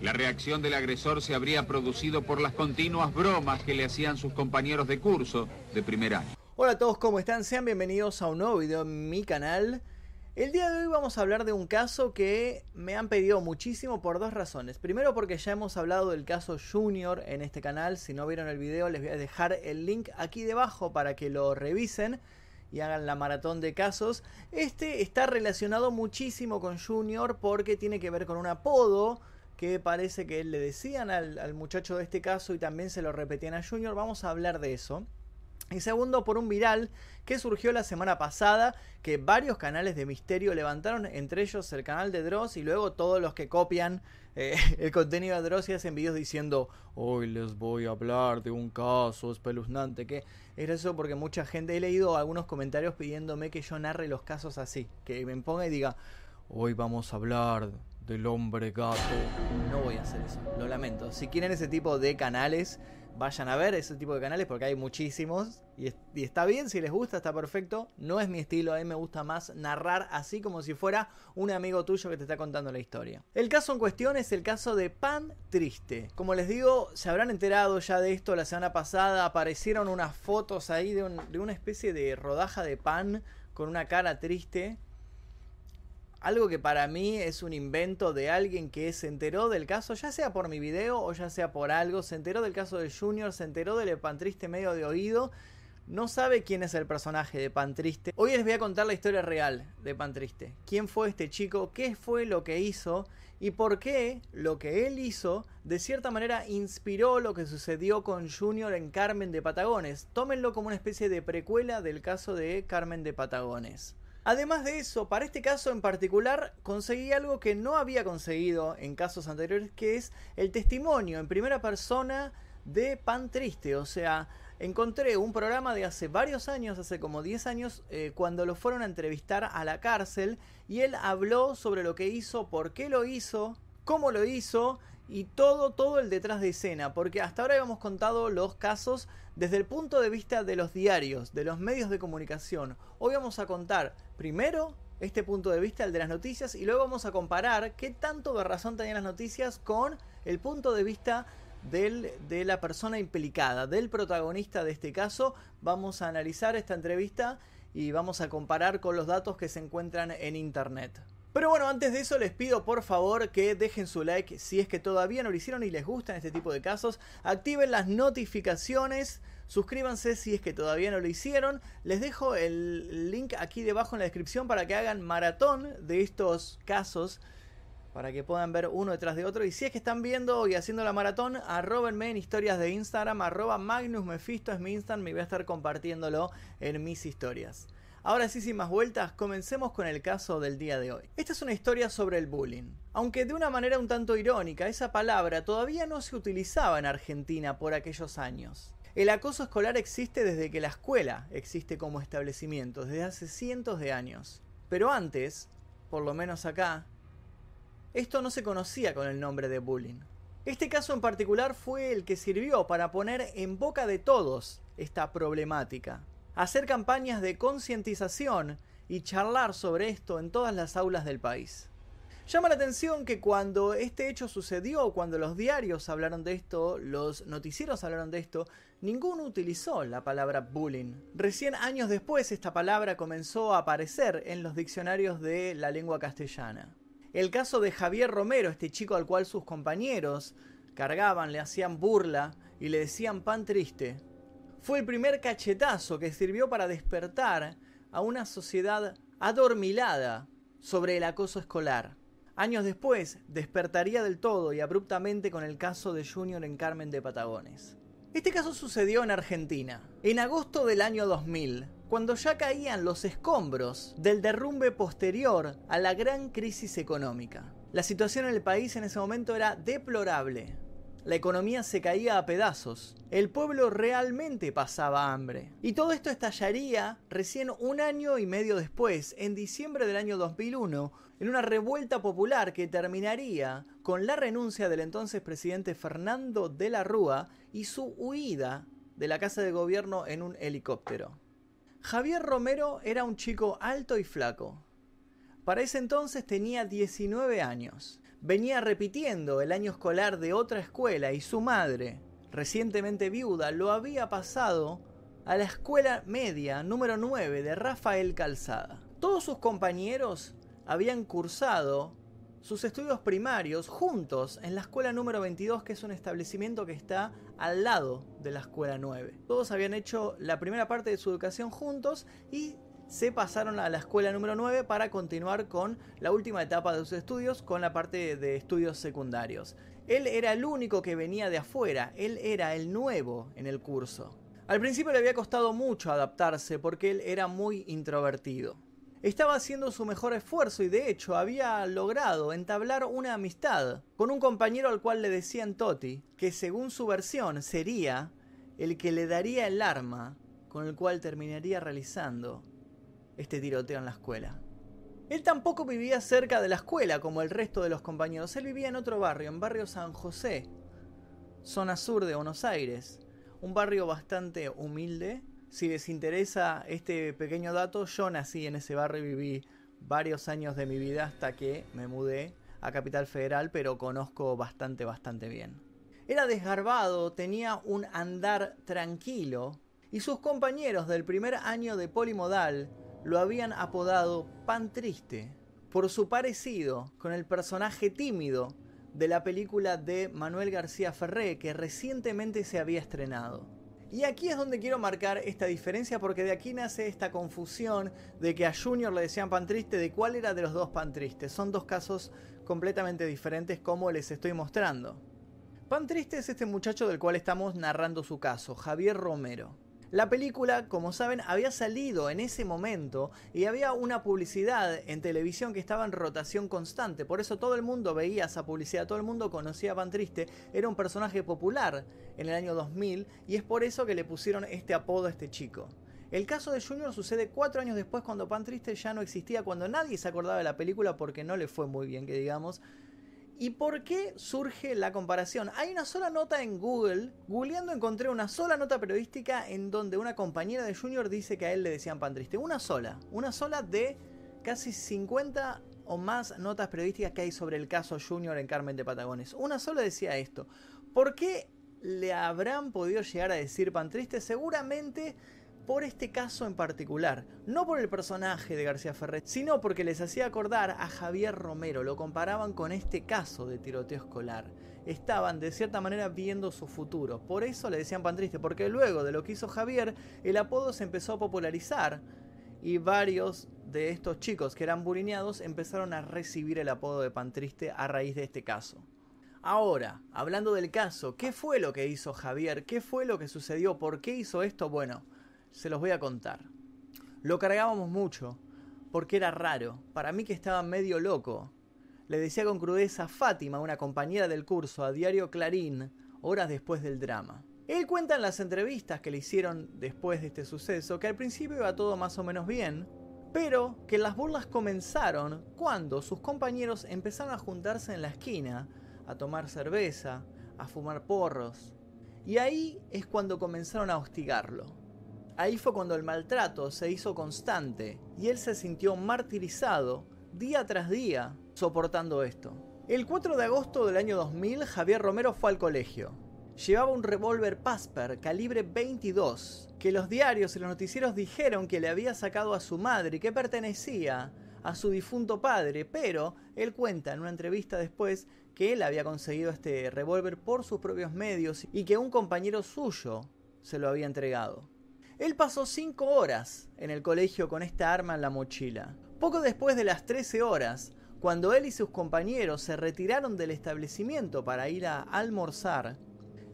La reacción del agresor se habría producido por las continuas bromas que le hacían sus compañeros de curso de primer año. Hola a todos, ¿cómo están? Sean bienvenidos a un nuevo video en mi canal. El día de hoy vamos a hablar de un caso que me han pedido muchísimo por dos razones. Primero porque ya hemos hablado del caso Junior en este canal. Si no vieron el video les voy a dejar el link aquí debajo para que lo revisen y hagan la maratón de casos. Este está relacionado muchísimo con Junior porque tiene que ver con un apodo que parece que le decían al, muchacho de este caso y también se lo repetían a Junior. Vamos a hablar de eso. Y segundo, por un viral que surgió la semana pasada, que varios canales de misterio levantaron, entre ellos el canal de Dross y luego todos los que copian eh, el contenido de Dross y hacen vídeos diciendo, hoy les voy a hablar de un caso espeluznante, que es eso porque mucha gente, he leído algunos comentarios pidiéndome que yo narre los casos así, que me ponga y diga, hoy vamos a hablar del hombre gato. No voy a hacer eso, lo lamento. Si quieren ese tipo de canales, vayan a ver ese tipo de canales porque hay muchísimos. Y, está bien, si les gusta, está perfecto. No es mi estilo, a mí me gusta más narrar así como si fuera un amigo tuyo que te está contando la historia. El caso en cuestión es el caso de Pan Triste. Como les digo, se habrán enterado ya de esto la semana pasada. Aparecieron unas fotos ahí de, una especie de rodaja de pan con una cara triste algo que para mí es un invento de alguien que se enteró del caso, ya sea por mi video o ya sea por algo, se enteró del caso de Junior, se enteró del Pan Triste medio de oído, no sabe quién es el personaje de Pan Triste. Hoy les voy a contar la historia real de Pan Triste. ¿Quién fue este chico? ¿Qué fue lo que hizo? ¿Y por qué lo que él hizo de cierta manera inspiró lo que sucedió con Junior en Carmen de Patagones? Tómenlo como una especie de precuela del caso de Carmen de Patagones. Además de eso, para este caso en particular, conseguí algo que no había conseguido en casos anteriores, que es el testimonio en primera persona de Pan Triste. O sea, encontré un programa de hace varios años, hace como 10 años, eh, cuando lo fueron a entrevistar a la cárcel y él habló sobre lo que hizo, por qué lo hizo, cómo lo hizo y todo, todo el detrás de escena, porque hasta ahora habíamos contado los casos desde el punto de vista de los diarios, de los medios de comunicación. Hoy vamos a contar primero este punto de vista, el de las noticias, y luego vamos a comparar qué tanto de razón tenían las noticias con el punto de vista del, de la persona implicada, del protagonista de este caso. Vamos a analizar esta entrevista y vamos a comparar con los datos que se encuentran en internet. Pero bueno, antes de eso les pido por favor que dejen su like si es que todavía no lo hicieron y les gustan este tipo de casos. Activen las notificaciones, suscríbanse si es que todavía no lo hicieron. Les dejo el link aquí debajo en la descripción para que hagan maratón de estos casos. Para que puedan ver uno detrás de otro. Y si es que están viendo y haciendo la maratón, arrobenme en historias de Instagram. Arroba Magnus Mephisto es mi Instagram. Me voy a estar compartiéndolo en mis historias. Ahora sí, sin más vueltas, comencemos con el caso del día de hoy. Esta es una historia sobre el bullying. Aunque de una manera un tanto irónica, esa palabra todavía no se utilizaba en Argentina por aquellos años. El acoso escolar existe desde que la escuela existe como establecimiento, desde hace cientos de años. Pero antes, por lo menos acá, esto no se conocía con el nombre de bullying. Este caso en particular fue el que sirvió para poner en boca de todos esta problemática hacer campañas de concientización y charlar sobre esto en todas las aulas del país. Llama la atención que cuando este hecho sucedió, cuando los diarios hablaron de esto, los noticieros hablaron de esto, ninguno utilizó la palabra bullying. Recién años después esta palabra comenzó a aparecer en los diccionarios de la lengua castellana. El caso de Javier Romero, este chico al cual sus compañeros cargaban, le hacían burla y le decían pan triste, fue el primer cachetazo que sirvió para despertar a una sociedad adormilada sobre el acoso escolar. Años después, despertaría del todo y abruptamente con el caso de Junior en Carmen de Patagones. Este caso sucedió en Argentina, en agosto del año 2000, cuando ya caían los escombros del derrumbe posterior a la gran crisis económica. La situación en el país en ese momento era deplorable la economía se caía a pedazos, el pueblo realmente pasaba hambre. Y todo esto estallaría recién un año y medio después, en diciembre del año 2001, en una revuelta popular que terminaría con la renuncia del entonces presidente Fernando de la Rúa y su huida de la casa de gobierno en un helicóptero. Javier Romero era un chico alto y flaco. Para ese entonces tenía 19 años venía repitiendo el año escolar de otra escuela y su madre, recientemente viuda, lo había pasado a la escuela media número 9 de Rafael Calzada. Todos sus compañeros habían cursado sus estudios primarios juntos en la escuela número 22, que es un establecimiento que está al lado de la escuela 9. Todos habían hecho la primera parte de su educación juntos y se pasaron a la escuela número 9 para continuar con la última etapa de sus estudios, con la parte de estudios secundarios. Él era el único que venía de afuera, él era el nuevo en el curso. Al principio le había costado mucho adaptarse porque él era muy introvertido. Estaba haciendo su mejor esfuerzo y de hecho había logrado entablar una amistad con un compañero al cual le decían Toti, que según su versión sería el que le daría el arma con el cual terminaría realizando este tiroteo en la escuela. Él tampoco vivía cerca de la escuela como el resto de los compañeros, él vivía en otro barrio, en barrio San José, zona sur de Buenos Aires, un barrio bastante humilde. Si les interesa este pequeño dato, yo nací en ese barrio y viví varios años de mi vida hasta que me mudé a Capital Federal, pero conozco bastante, bastante bien. Era desgarbado, tenía un andar tranquilo y sus compañeros del primer año de polimodal lo habían apodado Pan Triste por su parecido con el personaje tímido de la película de Manuel García Ferré que recientemente se había estrenado. Y aquí es donde quiero marcar esta diferencia porque de aquí nace esta confusión de que a Junior le decían pan triste, de cuál era de los dos pan tristes. Son dos casos completamente diferentes como les estoy mostrando. Pan triste es este muchacho del cual estamos narrando su caso, Javier Romero. La película, como saben, había salido en ese momento y había una publicidad en televisión que estaba en rotación constante. Por eso todo el mundo veía esa publicidad, todo el mundo conocía a Pan Triste. Era un personaje popular en el año 2000 y es por eso que le pusieron este apodo a este chico. El caso de Junior sucede cuatro años después cuando Pan Triste ya no existía, cuando nadie se acordaba de la película porque no le fue muy bien, que digamos. ¿Y por qué surge la comparación? Hay una sola nota en Google. Googleando encontré una sola nota periodística en donde una compañera de Junior dice que a él le decían pan triste. Una sola. Una sola de casi 50 o más notas periodísticas que hay sobre el caso Junior en Carmen de Patagones. Una sola decía esto. ¿Por qué le habrán podido llegar a decir pan triste? Seguramente por este caso en particular, no por el personaje de García Ferrer, sino porque les hacía acordar a Javier Romero, lo comparaban con este caso de tiroteo escolar. Estaban de cierta manera viendo su futuro, por eso le decían pan triste, porque luego de lo que hizo Javier, el apodo se empezó a popularizar y varios de estos chicos que eran burineados empezaron a recibir el apodo de pan triste a raíz de este caso. Ahora, hablando del caso, ¿qué fue lo que hizo Javier? ¿Qué fue lo que sucedió? ¿Por qué hizo esto? Bueno, se los voy a contar. Lo cargábamos mucho, porque era raro. Para mí que estaba medio loco. Le decía con crudeza a Fátima, una compañera del curso, a Diario Clarín, horas después del drama. Él cuenta en las entrevistas que le hicieron después de este suceso que al principio iba todo más o menos bien, pero que las burlas comenzaron cuando sus compañeros empezaron a juntarse en la esquina, a tomar cerveza, a fumar porros. Y ahí es cuando comenzaron a hostigarlo. Ahí fue cuando el maltrato se hizo constante y él se sintió martirizado día tras día soportando esto. El 4 de agosto del año 2000, Javier Romero fue al colegio. Llevaba un revólver Pasper calibre 22, que los diarios y los noticieros dijeron que le había sacado a su madre y que pertenecía a su difunto padre, pero él cuenta en una entrevista después que él había conseguido este revólver por sus propios medios y que un compañero suyo se lo había entregado. Él pasó 5 horas en el colegio con esta arma en la mochila. Poco después de las 13 horas, cuando él y sus compañeros se retiraron del establecimiento para ir a almorzar,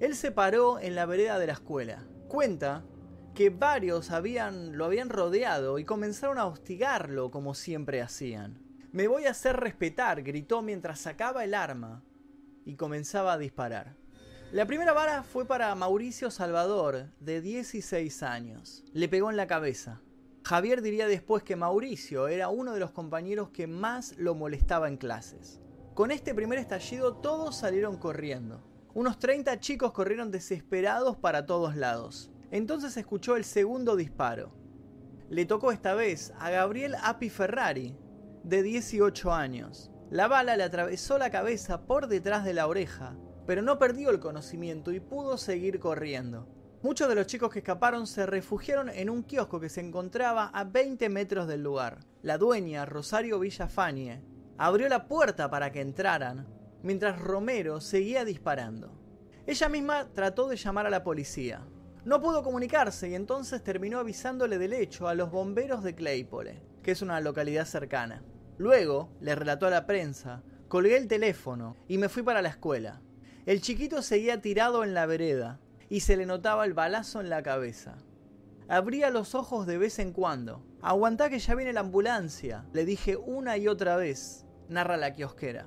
él se paró en la vereda de la escuela. Cuenta que varios habían, lo habían rodeado y comenzaron a hostigarlo como siempre hacían. Me voy a hacer respetar, gritó mientras sacaba el arma y comenzaba a disparar. La primera vara fue para Mauricio Salvador, de 16 años. Le pegó en la cabeza. Javier diría después que Mauricio era uno de los compañeros que más lo molestaba en clases. Con este primer estallido todos salieron corriendo. Unos 30 chicos corrieron desesperados para todos lados. Entonces escuchó el segundo disparo. Le tocó esta vez a Gabriel Api Ferrari, de 18 años. La bala le atravesó la cabeza por detrás de la oreja, pero no perdió el conocimiento y pudo seguir corriendo. Muchos de los chicos que escaparon se refugiaron en un kiosco que se encontraba a 20 metros del lugar. La dueña, Rosario Villafanie, abrió la puerta para que entraran, mientras Romero seguía disparando. Ella misma trató de llamar a la policía. No pudo comunicarse y entonces terminó avisándole del hecho a los bomberos de Claypole, que es una localidad cercana. Luego, le relató a la prensa, colgué el teléfono y me fui para la escuela. El chiquito seguía tirado en la vereda, y se le notaba el balazo en la cabeza. Abría los ojos de vez en cuando. Aguantá que ya viene la ambulancia, le dije una y otra vez, narra la kiosquera.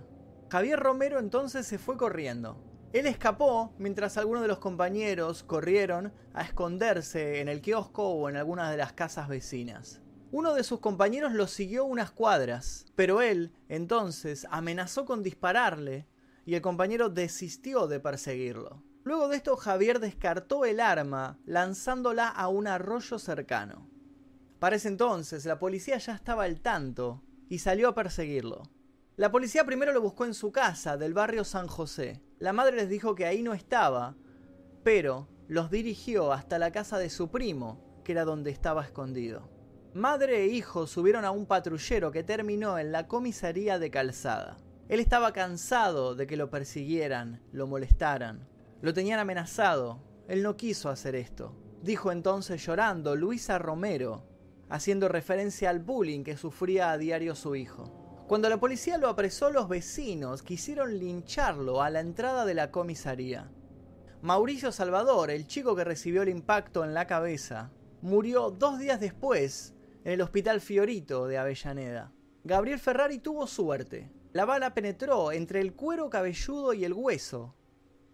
Javier Romero entonces se fue corriendo. Él escapó mientras algunos de los compañeros corrieron a esconderse en el kiosco o en algunas de las casas vecinas. Uno de sus compañeros lo siguió unas cuadras, pero él entonces amenazó con dispararle y el compañero desistió de perseguirlo. Luego de esto Javier descartó el arma lanzándola a un arroyo cercano. Para ese entonces la policía ya estaba al tanto y salió a perseguirlo. La policía primero lo buscó en su casa del barrio San José. La madre les dijo que ahí no estaba, pero los dirigió hasta la casa de su primo, que era donde estaba escondido. Madre e hijo subieron a un patrullero que terminó en la comisaría de Calzada. Él estaba cansado de que lo persiguieran, lo molestaran. Lo tenían amenazado. Él no quiso hacer esto. Dijo entonces llorando Luisa Romero, haciendo referencia al bullying que sufría a diario su hijo. Cuando la policía lo apresó, los vecinos quisieron lincharlo a la entrada de la comisaría. Mauricio Salvador, el chico que recibió el impacto en la cabeza, murió dos días después en el Hospital Fiorito de Avellaneda. Gabriel Ferrari tuvo suerte. La bala penetró entre el cuero cabelludo y el hueso,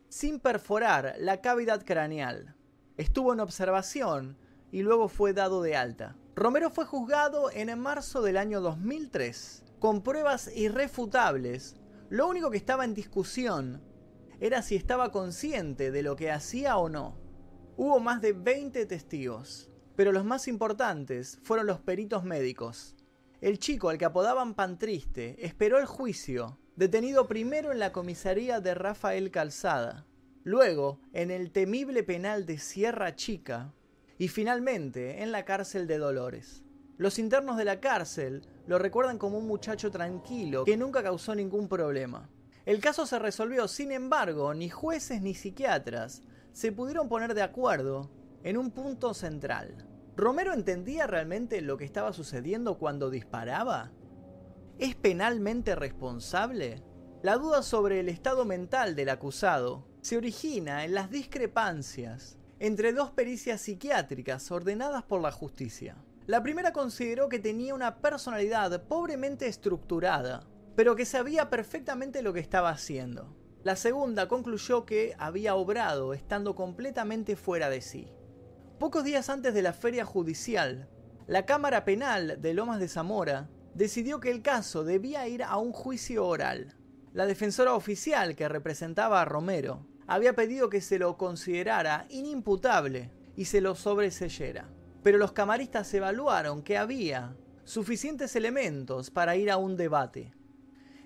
sin perforar la cavidad craneal. Estuvo en observación y luego fue dado de alta. Romero fue juzgado en marzo del año 2003, con pruebas irrefutables. Lo único que estaba en discusión era si estaba consciente de lo que hacía o no. Hubo más de 20 testigos, pero los más importantes fueron los peritos médicos. El chico al que apodaban Pan Triste esperó el juicio detenido primero en la comisaría de Rafael Calzada, luego en el temible penal de Sierra Chica y finalmente en la cárcel de Dolores. Los internos de la cárcel lo recuerdan como un muchacho tranquilo que nunca causó ningún problema. El caso se resolvió, sin embargo, ni jueces ni psiquiatras se pudieron poner de acuerdo en un punto central. ¿Romero entendía realmente lo que estaba sucediendo cuando disparaba? ¿Es penalmente responsable? La duda sobre el estado mental del acusado se origina en las discrepancias entre dos pericias psiquiátricas ordenadas por la justicia. La primera consideró que tenía una personalidad pobremente estructurada, pero que sabía perfectamente lo que estaba haciendo. La segunda concluyó que había obrado estando completamente fuera de sí. Pocos días antes de la feria judicial, la Cámara Penal de Lomas de Zamora decidió que el caso debía ir a un juicio oral. La defensora oficial que representaba a Romero había pedido que se lo considerara inimputable y se lo sobreseyera. Pero los camaristas evaluaron que había suficientes elementos para ir a un debate.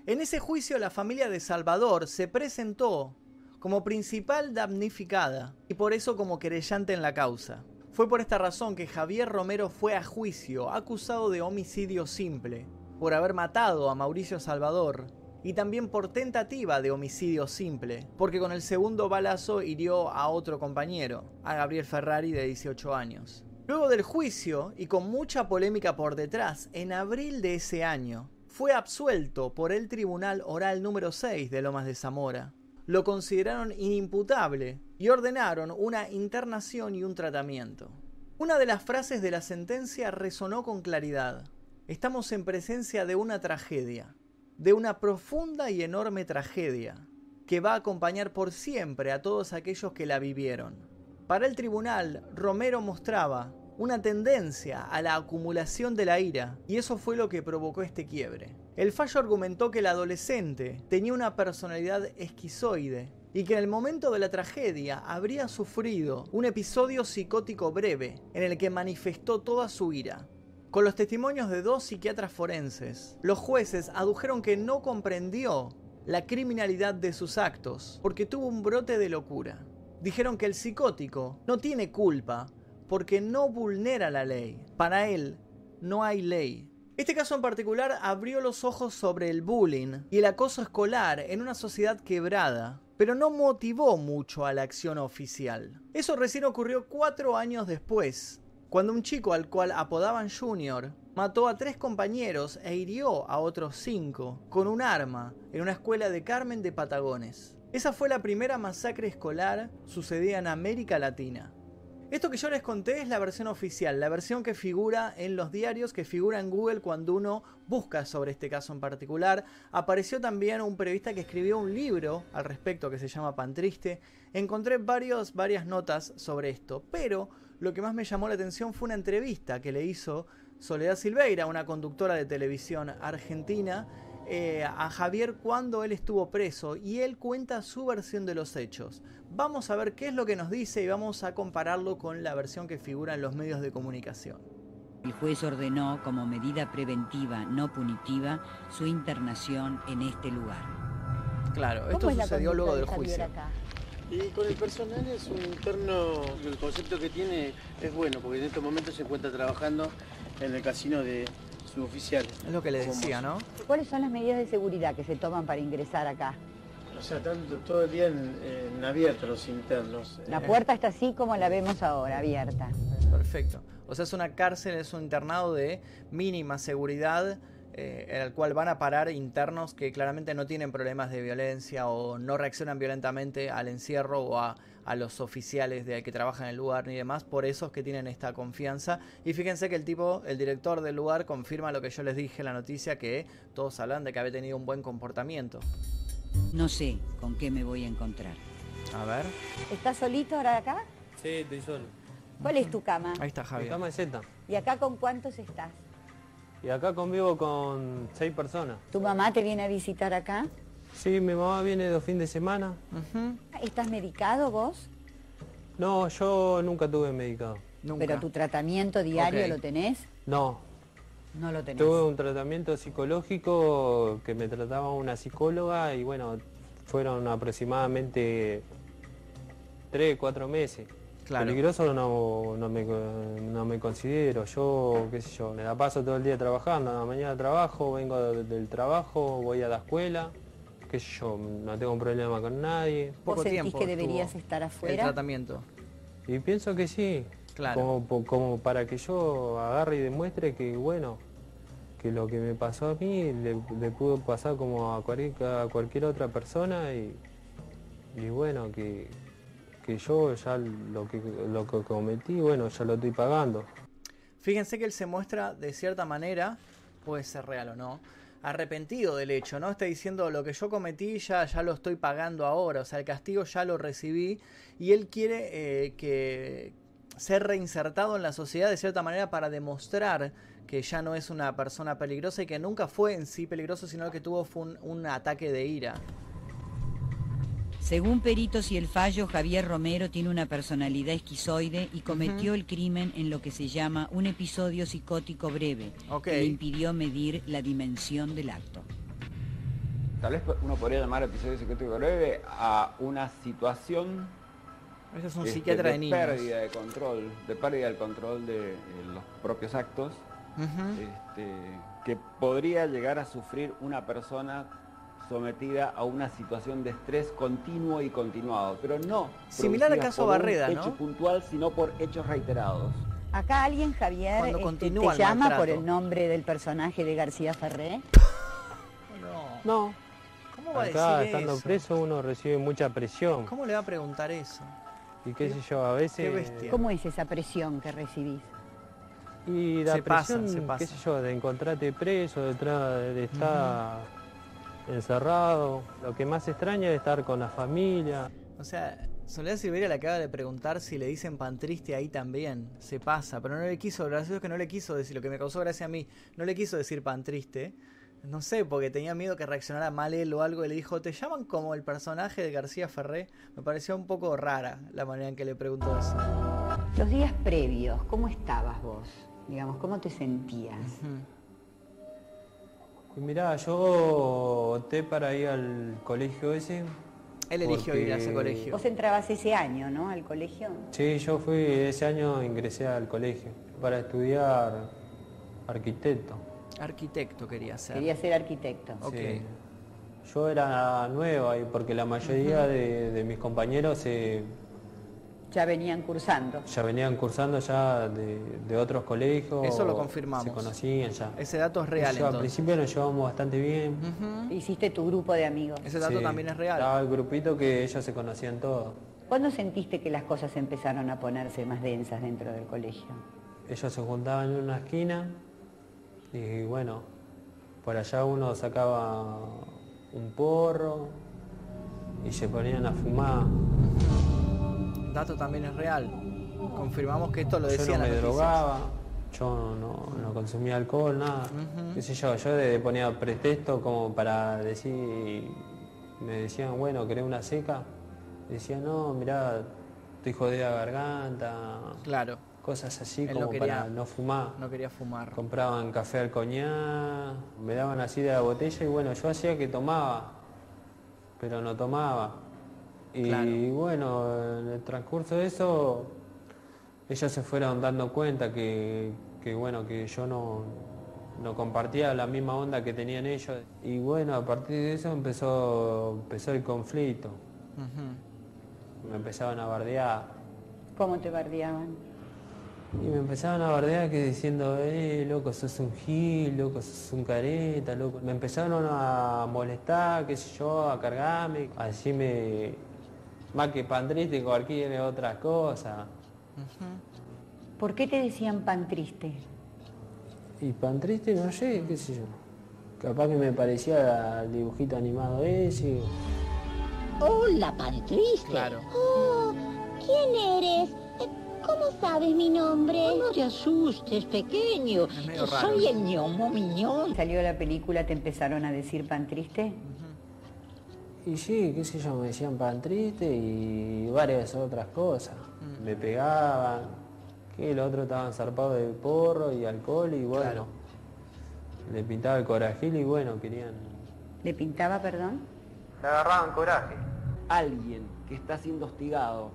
En ese juicio la familia de Salvador se presentó como principal damnificada y por eso como querellante en la causa. Fue por esta razón que Javier Romero fue a juicio acusado de homicidio simple, por haber matado a Mauricio Salvador, y también por tentativa de homicidio simple, porque con el segundo balazo hirió a otro compañero, a Gabriel Ferrari de 18 años. Luego del juicio, y con mucha polémica por detrás, en abril de ese año, fue absuelto por el Tribunal Oral número 6 de Lomas de Zamora, lo consideraron inimputable y ordenaron una internación y un tratamiento. Una de las frases de la sentencia resonó con claridad. Estamos en presencia de una tragedia, de una profunda y enorme tragedia, que va a acompañar por siempre a todos aquellos que la vivieron. Para el tribunal, Romero mostraba una tendencia a la acumulación de la ira, y eso fue lo que provocó este quiebre. El fallo argumentó que el adolescente tenía una personalidad esquizoide y que en el momento de la tragedia habría sufrido un episodio psicótico breve en el que manifestó toda su ira. con los testimonios de dos psiquiatras forenses. Los jueces adujeron que no comprendió la criminalidad de sus actos porque tuvo un brote de locura. Dijeron que el psicótico no tiene culpa porque no vulnera la ley. Para él no hay ley. Este caso en particular abrió los ojos sobre el bullying y el acoso escolar en una sociedad quebrada, pero no motivó mucho a la acción oficial. Eso recién ocurrió cuatro años después, cuando un chico al cual apodaban Junior mató a tres compañeros e hirió a otros cinco con un arma en una escuela de Carmen de Patagones. Esa fue la primera masacre escolar sucedida en América Latina. Esto que yo les conté es la versión oficial, la versión que figura en los diarios, que figura en Google cuando uno busca sobre este caso en particular. Apareció también un periodista que escribió un libro al respecto que se llama Pan Triste. Encontré varios, varias notas sobre esto, pero lo que más me llamó la atención fue una entrevista que le hizo Soledad Silveira, una conductora de televisión argentina, eh, a Javier cuando él estuvo preso y él cuenta su versión de los hechos. Vamos a ver qué es lo que nos dice y vamos a compararlo con la versión que figura en los medios de comunicación. El juez ordenó como medida preventiva no punitiva su internación en este lugar. Claro, esto sucedió luego del juicio. Y con el personal es un interno, el concepto que tiene es bueno, porque en estos momentos se encuentra trabajando en el casino de suboficiales. Es lo que le decía, ¿no? ¿Cuáles son las medidas de seguridad que se toman para ingresar acá? O sea, tanto, todo el día en, abierto los internos. La puerta está así como la vemos ahora, abierta. Perfecto. O sea, es una cárcel, es un internado de mínima seguridad eh, en el cual van a parar internos que claramente no tienen problemas de violencia o no reaccionan violentamente al encierro o a, los oficiales de que trabajan en el lugar ni demás, por eso es que tienen esta confianza. Y fíjense que el tipo, el director del lugar, confirma lo que yo les dije en la noticia, que todos hablan de que había tenido un buen comportamiento. No sé con qué me voy a encontrar. A ver. ¿Estás solito ahora acá? Sí, estoy solo. ¿Cuál es tu cama? Ahí está Javier. Mi cama es Z. ¿Y acá con cuántos estás? Y acá convivo con seis personas. ¿Tu mamá te viene a visitar acá? Sí, mi mamá viene dos fines de semana. ¿Estás medicado vos? No, yo nunca tuve medicado. ¿Pero tu tratamiento diario lo tenés? No. No lo tenés. Tuve un tratamiento psicológico que me trataba una psicóloga y bueno, fueron aproximadamente tres, cuatro meses. Peligroso no, no, me, no me considero. Yo, qué sé yo, me la paso todo el día trabajando. A la mañana trabajo, vengo del trabajo, voy a la escuela. Qué sé yo, no tengo un problema con nadie. ¿Vos sentís que deberías estar afuera? El tratamiento. Y pienso que sí. Claro. Como, como para que yo agarre y demuestre que, bueno, que lo que me pasó a mí le, pudo pasar como a cualquier, a cualquier otra persona y, y bueno, que, que yo ya lo que, lo que cometí, bueno, ya lo estoy pagando. Fíjense que él se muestra de cierta manera, puede ser real o no, arrepentido del hecho, ¿no? Está diciendo lo que yo cometí ya, ya lo estoy pagando ahora, o sea, el castigo ya lo recibí y él quiere eh, que ser reinsertado en la sociedad de cierta manera para demostrar que ya no es una persona peligrosa y que nunca fue en sí peligroso, sino que tuvo un ataque de ira. Según peritos y el fallo, Javier Romero tiene una personalidad esquizoide y cometió el crimen en lo que se llama un episodio psicótico breve, que le impidió medir la dimensión del acto. Tal vez uno podría llamar episodio psicótico breve a una situación es un este, psiquiatra de, pérdida de control, de pérdida del control de, los propios actos, este, que podría llegar a sufrir una persona sometida a una situación de estrés continuo y continuado, pero no similar al caso Barreda, ¿no? hecho puntual, sino por hechos reiterados. Acá alguien, Javier, este, te llama por el nombre del personaje de García Ferré. No. No. ¿Cómo va Acá, a decir estando preso, uno recibe mucha presión. ¿Cómo le va a preguntar eso? Y qué, sé yo, a veces... ¿Cómo es esa presión que recibís? Y la presión, qué sé yo, de encontrarte preso, de, de estar encerrado. Lo que más extraña es estar con la familia. O sea, Soledad Silveria le acaba de preguntar si le dicen pan triste ahí también. Se pasa, pero no le quiso, gracioso es que no le quiso decir, lo que me causó gracia a mí, no le quiso decir pan triste. No sé, porque tenía miedo que reaccionara mal él o algo y le dijo, ¿te llaman como el personaje de García Ferré? Me pareció un poco rara la manera en que le preguntó eso. Los días previos, ¿cómo estabas vos? Digamos, ¿cómo te sentías? Mirá, yo opté para ir al colegio ese. Él eligió ir a ese colegio. Vos entrabas ese año, ¿no? Al colegio. Sí, yo fui, ese año ingresé al colegio para estudiar arquitecto. Arquitecto quería ser. Quería ser arquitecto. Sí. Yo era nuevo ahí porque la mayoría de, mis compañeros se... Ya venían cursando. Ya venían cursando ya de, otros colegios. Eso lo confirmamos. Se conocían ya. Ese dato es real. al principio nos llevamos bastante bien. Hiciste tu grupo de amigos. Ese dato también es real. Estaba el grupito que ellos se conocían todos. ¿Cuándo sentiste que las cosas empezaron a ponerse más densas dentro del colegio? Ellos se juntaban en una esquina y bueno, por allá uno sacaba un porro y se ponían a fumar. Dato también es real. Confirmamos que esto lo decía Yo no me drogaba, yo no, consumía alcohol, nada. ¿Qué sé yo? Yo le ponía pretexto como para decir, me decían, bueno, ¿querés una seca? Decía, no, mirá, estoy jodida garganta. Claro cosas así como para no fumar. No quería fumar. Compraban café al coñac, me daban así de la botella y bueno, yo hacía que tomaba, pero no tomaba. Y bueno, en el transcurso de eso, ellos se fueron dando cuenta que, bueno, que yo no, no compartía la misma onda que tenían ellos. Y bueno, a partir de eso empezó, empezó el conflicto. Me empezaban a bardear. ¿Cómo te bardeaban? Y me empezaban a bardear que diciendo, eh, loco, sos un gil, loco, sos un careta, loco. Me empezaron a molestar, qué sé yo, a cargarme, a decirme más que pan triste, cualquier otra cosa. ¿Por qué te decían pan triste? Y pan triste, no sé, qué sé yo. Capaz que me parecía el dibujito animado ese. Hola, pan triste. Claro. Oh, ¿quién eres? ¿Cómo sabes mi nombre? No te asustes, pequeño. Soy el ñomo miñón. Salió la película, te empezaron a decir pan triste. Y sí, qué sé yo, me decían pan triste y varias otras cosas. Mm. Me pegaban, que el otro estaban zarpados de porro y alcohol y bueno. Le pintaba el corajil y bueno, querían. ¿Le pintaba, perdón? Le agarraban coraje. Alguien que está siendo hostigado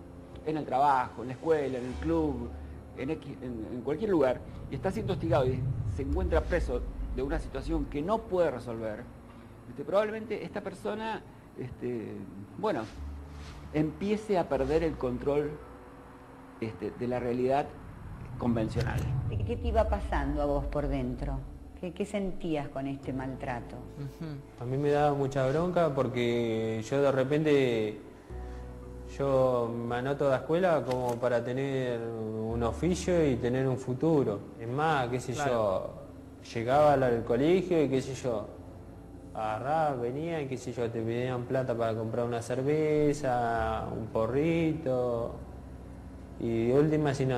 en el trabajo, en la escuela, en el club, en, cualquier lugar, y está siendo hostigado y se encuentra preso de una situación que no puede resolver, este, probablemente esta persona, este, bueno, empiece a perder el control este, de la realidad convencional. ¿Qué te iba pasando a vos por dentro? ¿Qué, sentías con este maltrato? A mí me daba mucha bronca porque yo de repente yo me anoto a la escuela como para tener un oficio y tener un futuro. Es más, qué sé yo, llegaba al colegio y qué sé yo, agarraba, venía y qué sé yo, te pedían plata para comprar una cerveza, un porrito. Y de última, si no,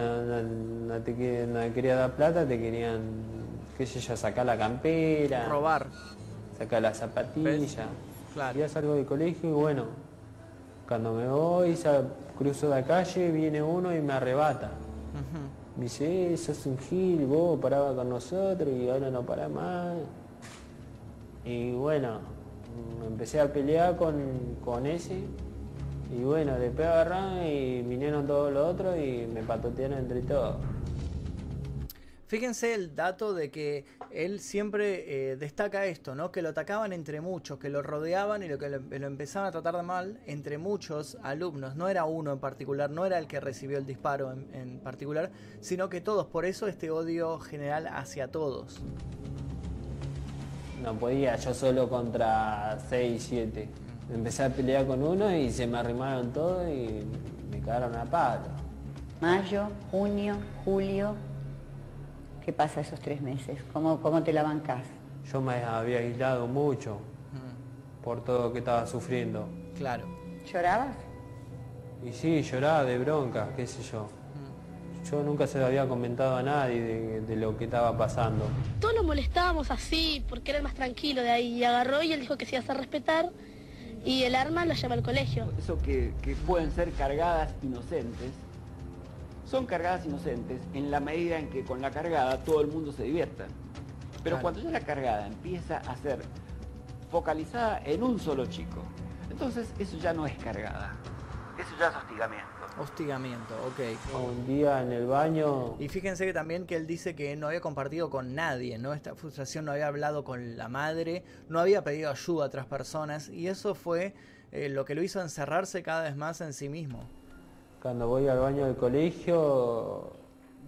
te quería dar plata, te querían, qué sé yo, sacar la campera. Robar. Sacar la zapatilla. Claro. Ya salgo del colegio y bueno, cuando me voy, cruzo la calle, viene uno y me arrebata. Me dice, eso eh, es un gil, vos parabas con nosotros y ahora no para más. Y bueno, empecé a pelear con, con ese. Y bueno, después agarraron y vinieron todos los otros y me patotearon entre todos. Fíjense el dato de que él siempre eh, destaca esto, ¿no? Que lo atacaban entre muchos, que lo rodeaban y lo que lo, empezaban a tratar de mal entre muchos alumnos. No era uno en particular, no era el que recibió el disparo en, particular, sino que todos. Por eso este odio general hacia todos. No podía yo solo contra 6, 7. Empecé a pelear con uno y se me arrimaron todos y me cagaron a palo. Mayo, junio, julio, ¿Qué pasa esos tres meses? ¿Cómo, cómo te la bancás? Yo me había aislado mucho por todo lo que estaba sufriendo. Claro. ¿Llorabas? Y sí, lloraba de bronca, qué sé yo. Yo nunca se lo había comentado a nadie de, lo que estaba pasando. Todos lo molestábamos así, porque era el más tranquilo de ahí. Y agarró y él dijo que se iba a hacer respetar. Y el arma lo lleva al colegio. Eso que, que pueden ser cargadas inocentes, son cargadas inocentes en la medida en que con la cargada todo el mundo se divierta. Pero cuando ya la cargada empieza a ser focalizada en un solo chico, entonces eso ya no es cargada, eso ya es hostigamiento. Hostigamiento, ok. Un día en el baño. Y fíjense que también que él dice que no había compartido con nadie, ¿no? Esta frustración no había hablado con la madre, no había pedido ayuda a otras personas y eso fue eh, lo que lo hizo encerrarse cada vez más en sí mismo. Cuando voy al baño del colegio,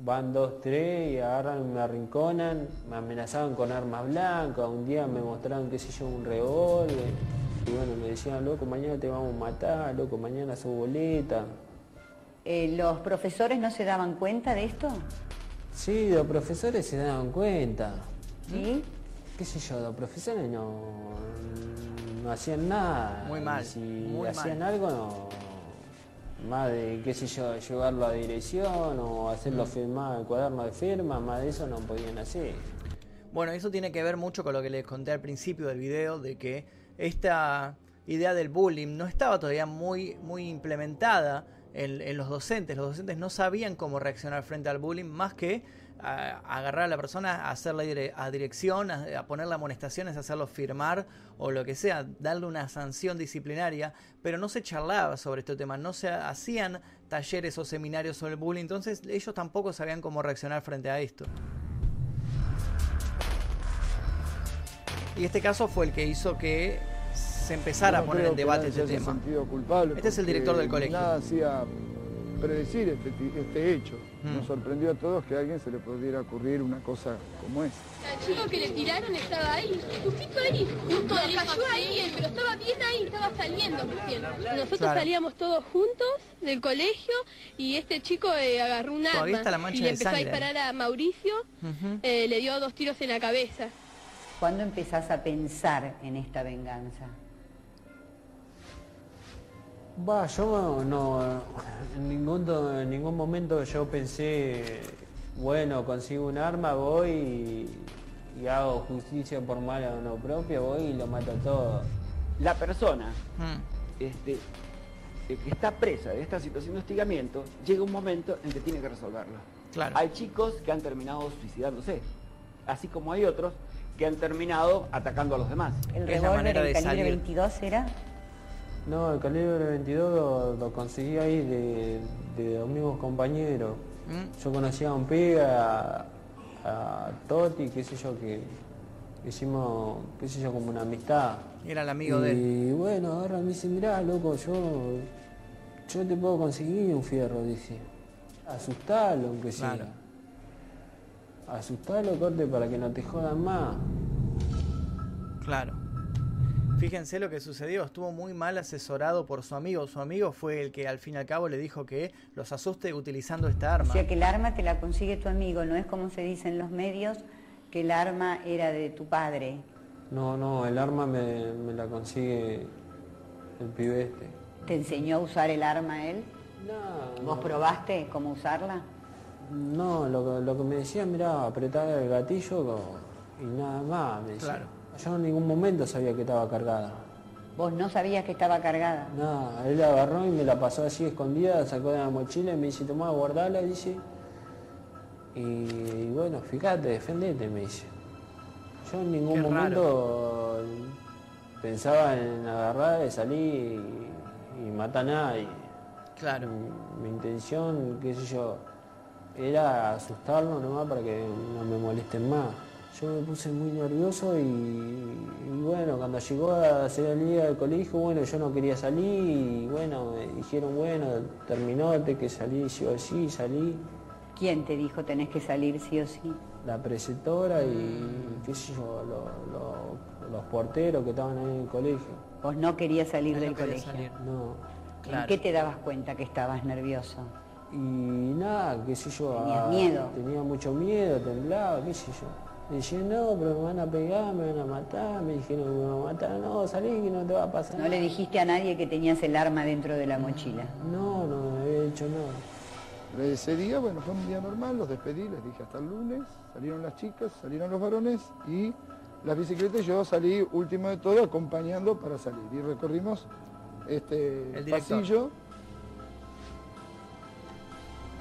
van dos, tres y agarran, me arrinconan, me amenazaban con armas blancas, un día me mostraron, qué sé yo, un revólver. Y bueno, me decían, loco, mañana te vamos a matar, loco, mañana su boleta. Eh, ¿Los profesores no se daban cuenta de esto? Sí, los profesores se daban cuenta. ¿Sí? ¿Qué sé yo? Los profesores no, no hacían nada. Muy mal. si hacían algo, no. Más de, qué sé yo, llevarlo a dirección o hacerlo mm. firmar el cuaderno de firma, más de eso no podían hacer. Bueno, eso tiene que ver mucho con lo que les conté al principio del video, de que esta idea del bullying no estaba todavía muy, muy implementada en, los docentes. Los docentes no sabían cómo reaccionar frente al bullying más que agarrar a la persona, a hacerle a dirección, a, ponerle amonestaciones, a hacerlo firmar o lo que sea, darle una sanción disciplinaria, pero no se charlaba sobre este tema, no se hacían talleres o seminarios sobre el bullying, entonces ellos tampoco sabían cómo reaccionar frente a esto. Y este caso fue el que hizo que se empezara a poner en debate este tema. este es el director del colegio. Nada hacía predecir este, este hecho. Mm. Nos sorprendió a todos que a alguien se le pudiera ocurrir una cosa como esta. El chico que le tiraron estaba ahí, justito ahí, justo le cayó ahí, pero estaba bien ahí, estaba saliendo Nosotros salíamos todos juntos del colegio y este chico eh, agarró un arma y empezó a disparar a Mauricio, eh, le dio dos tiros en la cabeza. ¿Cuándo empezás a pensar en esta venganza? Va, yo no, en ningún, en ningún momento yo pensé, bueno, consigo un arma, voy y, hago justicia por mala o no propia, voy y lo mato todo. La persona hmm. este, que está presa de esta situación de hostigamiento, llega un momento en que tiene que resolverlo. Claro. Hay chicos que han terminado suicidándose, así como hay otros que han terminado atacando a los demás. ¿El revólver del calibre 22 era? No, el calibre 22 lo, conseguí ahí de, de amigos compañeros. ¿Mm? Yo conocía a un pibe, a, Toti, qué sé yo, que hicimos, qué sé yo, como una amistad. Era el amigo de él. Y bueno, ahora me dice, mirá, loco, yo, yo te puedo conseguir un fierro, dice. Asustalo, aunque sea. Claro. Asustalo, corte, para que no te jodan más. Claro. Fíjense lo que sucedió, estuvo muy mal asesorado por su amigo. Su amigo fue el que al fin y al cabo le dijo que los asuste utilizando esta arma. O sea que el arma te la consigue tu amigo, no es como se dice en los medios que el arma era de tu padre. No, no, el arma me, la consigue el pibe este. ¿Te enseñó a usar el arma él? No. ¿Vos probaste cómo usarla? No, lo, que me decía, mira, apretar el gatillo y nada más, me decía. Claro. Yo en ningún momento sabía que estaba cargada. ¿Vos no sabías que estaba cargada? No, él la agarró y me la pasó así escondida, sacó de la mochila y me dice, tomá, guardala, dice. Y, bueno, fíjate, defendete, me dice. Yo en ningún momento pensaba en agarrar, y salir y, matar a nadie. Claro. Mi, mi, intención, qué sé yo, era asustarlo nomás para que no me molesten más yo me puse muy nervioso y, bueno, cuando llegó a hacer el día del colegio, bueno, yo no quería salir y bueno, me dijeron, bueno, terminóte, que salí sí o sí, salí. ¿Quién te dijo tenés que salir sí o sí? La preceptora y qué sé yo, los porteros que estaban ahí en el colegio. ¿Vos no querías salir del colegio? No. ¿En qué te dabas cuenta que estabas nervioso? Y nada, qué sé yo. ¿Tenías ah, miedo? Tenía mucho miedo, temblaba, qué sé yo. Me no, pero me van a pegar, me van a matar. Me dijeron, me van a matar. No, salí que no te va a pasar ¿No le dijiste a nadie que tenías el arma dentro de la mochila? No, no me había dicho nada. Ese día, bueno, fue un día normal, los despedí, les dije hasta el lunes. Salieron las chicas, salieron los varones y las bicicletas yo salí último de todo acompañando para salir. Y recorrimos este pasillo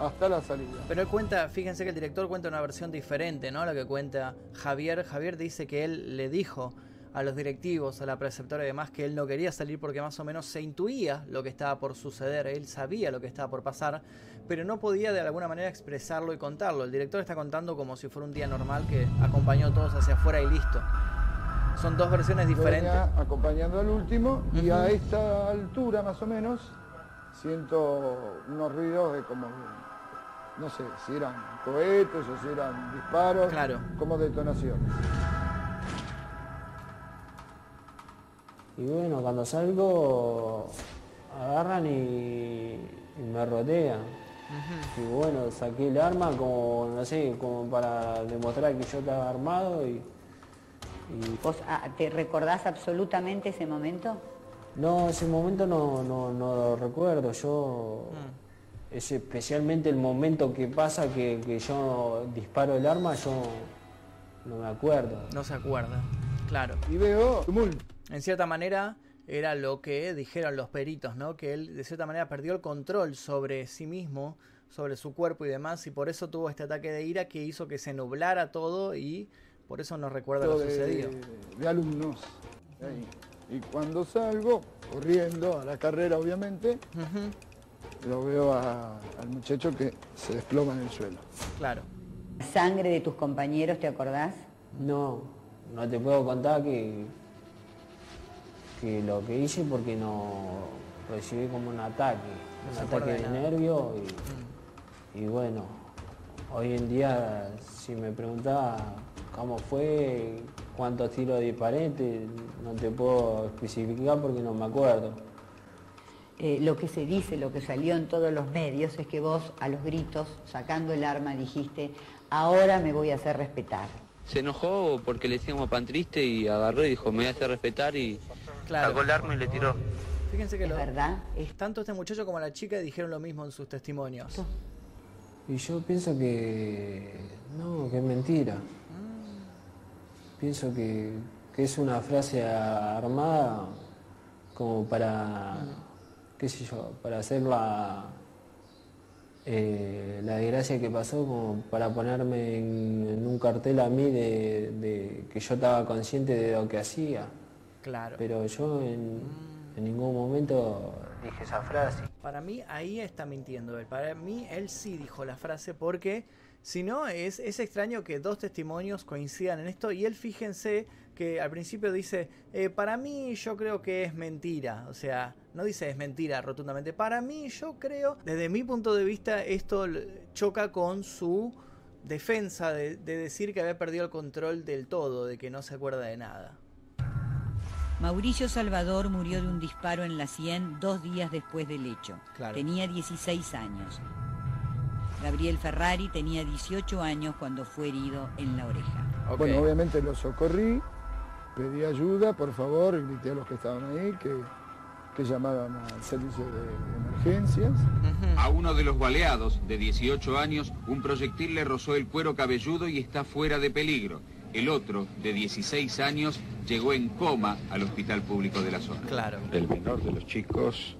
hasta la salida. Pero él cuenta, fíjense que el director cuenta una versión diferente, ¿no? La que cuenta Javier. Javier dice que él le dijo a los directivos, a la preceptora y demás, que él no quería salir porque más o menos se intuía lo que estaba por suceder, él sabía lo que estaba por pasar, pero no podía de alguna manera expresarlo y contarlo. El director está contando como si fuera un día normal que acompañó a todos hacia afuera y listo. Son dos versiones diferentes. acompañando al último y a esta altura más o menos siento unos ruidos de como, no sé, si eran cohetes o si eran disparos, claro. como detonaciones. Y bueno, cuando salgo, agarran y, me rodean. Y bueno, saqué el arma como, no sé, como para demostrar que yo estaba armado y... Ah, ¿Te recordás absolutamente ese momento? No, ese momento no, no, lo recuerdo. Yo, mm. es especialmente el momento que pasa que, que, yo disparo el arma, yo no me acuerdo. No se acuerda, claro. Y veo En cierta manera era lo que dijeron los peritos, ¿no? Que él de cierta manera perdió el control sobre sí mismo, sobre su cuerpo y demás, y por eso tuvo este ataque de ira que hizo que se nublara todo y por eso no recuerda lo sucedido. De alumnos. Y cuando salgo, corriendo a la carrera obviamente, lo veo al muchacho que se desploma en el suelo. Claro. ¿Sangre de tus compañeros, te acordás? No, no te puedo contar que, que lo que hice porque no recibí como un ataque, un ataque de, nervio y, y, bueno, hoy en día si me preguntaba cómo fue, cuántos tiros disparé, no te puedo especificar porque no me acuerdo. Eh, lo que se dice, lo que salió en todos los medios, es que vos a los gritos, sacando el arma, dijiste, ahora me voy a hacer respetar. Se enojó porque le decíamos pan triste y agarró y dijo, me voy a hacer respetar y sacó el arma y le tiró. Fíjense que ¿Es verdad? Tanto este muchacho como la chica dijeron lo mismo en sus testimonios. Y yo pienso que no, que es mentira pienso que, es una frase armada como para, qué sé yo, para hacer la, eh, la desgracia que pasó, como para ponerme en, un cartel a mí de, que yo estaba consciente de lo que hacía. Claro. Pero yo en, en ningún momento dije esa frase. Para mí ahí está mintiendo él. Para mí él sí dijo la frase porque si no, es, es extraño que dos testimonios coincidan en esto y él fíjense que al principio dice, eh, para mí yo creo que es mentira, o sea, no dice es mentira rotundamente, para mí yo creo, desde mi punto de vista esto choca con su defensa de, decir que había perdido el control del todo, de que no se acuerda de nada. Mauricio Salvador murió de un disparo en la sien dos días después del hecho. Tenía 16 años. Gabriel Ferrari tenía 18 años cuando fue herido en la oreja. Bueno, obviamente lo socorrí, pedí ayuda, por favor, grité a los que estaban ahí que, que llamaran al servicio de emergencias. A uno de los baleados, de 18 años, un proyectil le rozó el cuero cabelludo y está fuera de peligro. El otro, de 16 años, llegó en coma al hospital público de la zona. Claro. El menor de los chicos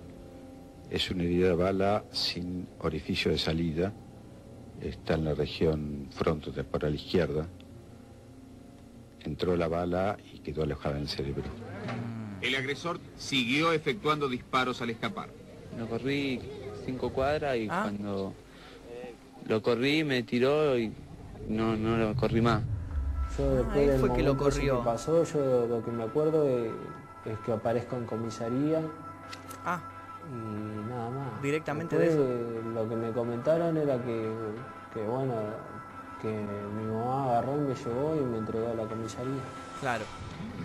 es una herida de bala sin orificio de salida está en la región frontotemporal izquierda. Entró la bala y quedó alojada en el cerebro. El agresor siguió efectuando disparos al escapar. Lo corrí cinco cuadras y ah. cuando lo corrí me tiró y no, no lo corrí más. Yo después del fue que lo corrió. Que pasó, yo lo que me acuerdo es, es que aparezco en comisaría. Ah y Directamente de eso. Lo que me comentaron era que, bueno, que mi mamá agarró y me llevó y me entregó a la comisaría. Claro.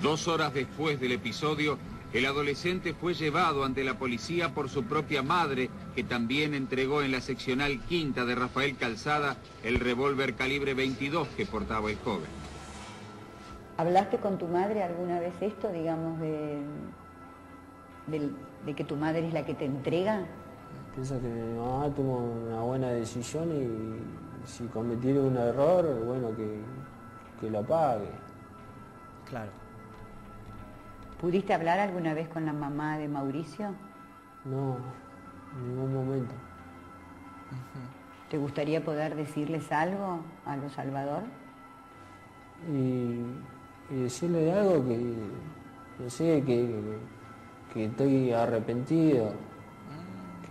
Dos horas después del episodio, el adolescente fue llevado ante la policía por su propia madre, que también entregó en la seccional quinta de Rafael Calzada el revólver calibre 22 que portaba el joven. ¿Hablaste con tu madre alguna vez esto, digamos, de, de que tu madre es la que te entrega? Pienso que mi mamá tuvo una buena decisión y si cometiera un error, bueno, que, que lo pague. Claro. ¿Pudiste hablar alguna vez con la mamá de Mauricio? No, en ningún momento. ¿Te gustaría poder decirles algo a los Salvador? Y, decirle algo que, no sé, que, que estoy arrepentido,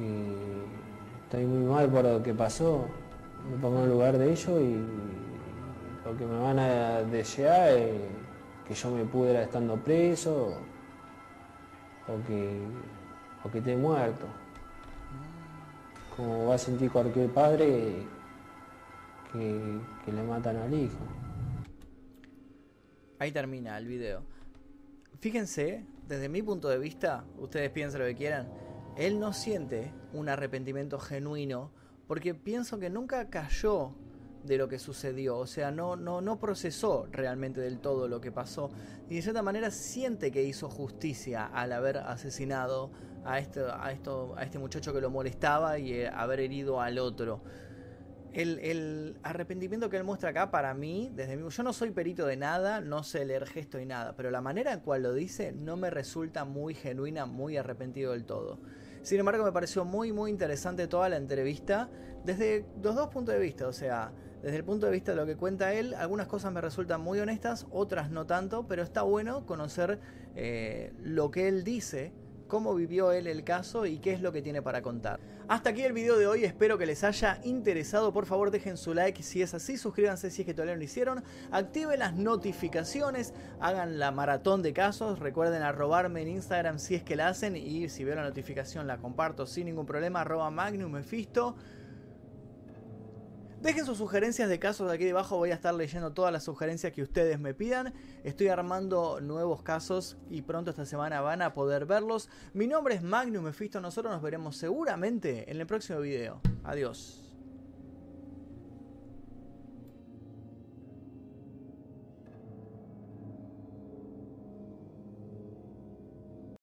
que estoy muy mal por lo que pasó, me pongo en lugar de ellos y lo que me van a desear es que yo me pudiera estando preso o que, o que esté muerto. Como va a sentir cualquier padre que, que le matan al hijo. Ahí termina el video. Fíjense, desde mi punto de vista, ustedes piensen lo que quieran, él no siente un arrepentimiento genuino porque pienso que nunca cayó de lo que sucedió, o sea, no, no, no procesó realmente del todo lo que pasó y de cierta manera siente que hizo justicia al haber asesinado a este, a esto, a este muchacho que lo molestaba y eh, haber herido al otro. El, arrepentimiento que él muestra acá, para mí, desde mí, yo no soy perito de nada, no sé leer gesto y nada, pero la manera en cual lo dice no me resulta muy genuina, muy arrepentido del todo. Sin embargo, me pareció muy, muy interesante toda la entrevista desde los dos puntos de vista, o sea, desde el punto de vista de lo que cuenta él, algunas cosas me resultan muy honestas, otras no tanto, pero está bueno conocer eh, lo que él dice cómo vivió él el caso y qué es lo que tiene para contar. Hasta aquí el video de hoy, espero que les haya interesado, por favor dejen su like si es así, suscríbanse si es que todavía no lo hicieron, activen las notificaciones, hagan la maratón de casos, recuerden arrobarme en Instagram si es que la hacen y si veo la notificación la comparto sin ningún problema, arroba Magnum Mephisto. Dejen sus sugerencias de casos aquí debajo, voy a estar leyendo todas las sugerencias que ustedes me pidan. Estoy armando nuevos casos y pronto esta semana van a poder verlos. Mi nombre es Magnum Mephisto, nosotros nos veremos seguramente en el próximo video. Adiós.